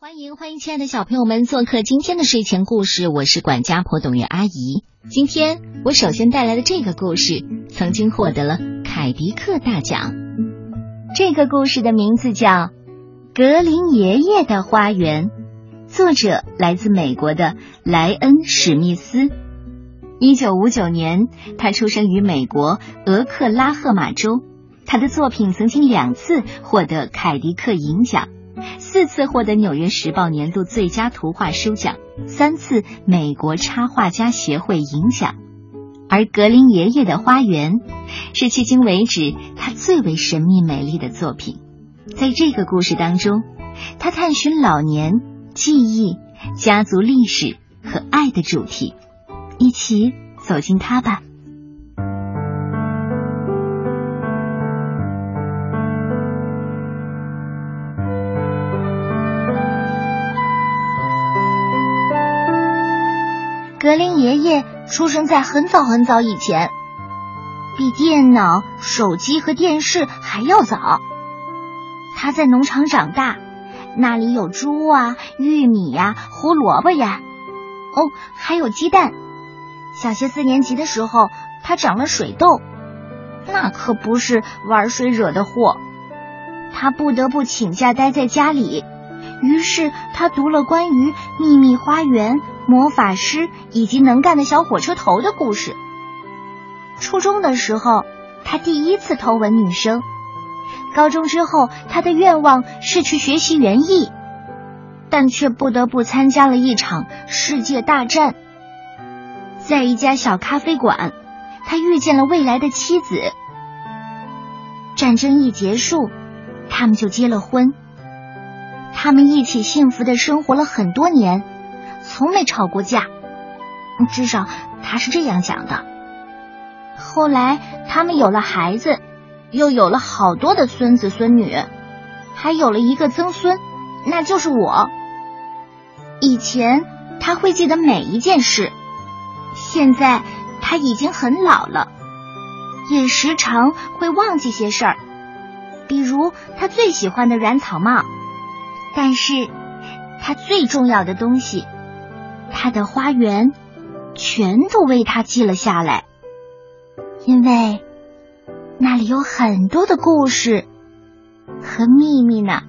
欢迎欢迎，亲爱的小朋友们做客今天的睡前故事，我是管家婆董月阿姨。今天我首先带来的这个故事，曾经获得了凯迪克大奖。这个故事的名字叫《格林爷爷的花园》，作者来自美国的莱恩·史密斯。一九五九年，他出生于美国俄克拉荷马州。他的作品曾经两次获得凯迪克银奖。四次获得《纽约时报》年度最佳图画书奖，三次美国插画家协会银奖，而《格林爷爷的花园》是迄今为止他最为神秘美丽的作品。在这个故事当中，他探寻老年、记忆、家族历史和爱的主题，一起走进它吧。格林爷爷出生在很早很早以前，比电脑、手机和电视还要早。他在农场长大，那里有猪啊、玉米呀、胡萝卜呀，哦，还有鸡蛋。小学四年级的时候，他长了水痘，那可不是玩水惹的祸。他不得不请假待在家里，于是他读了关于秘密花园。魔法师以及能干的小火车头的故事。初中的时候，他第一次偷吻女生。高中之后，他的愿望是去学习园艺，但却不得不参加了一场世界大战。在一家小咖啡馆，他遇见了未来的妻子。战争一结束，他们就结了婚。他们一起幸福的生活了很多年。从没吵过架，至少他是这样讲的。后来他们有了孩子，又有了好多的孙子孙女，还有了一个曾孙，那就是我。以前他会记得每一件事，现在他已经很老了，也时常会忘记些事儿，比如他最喜欢的软草帽。但是他最重要的东西。他的花园全都为他记了下来，因为那里有很多的故事和秘密呢。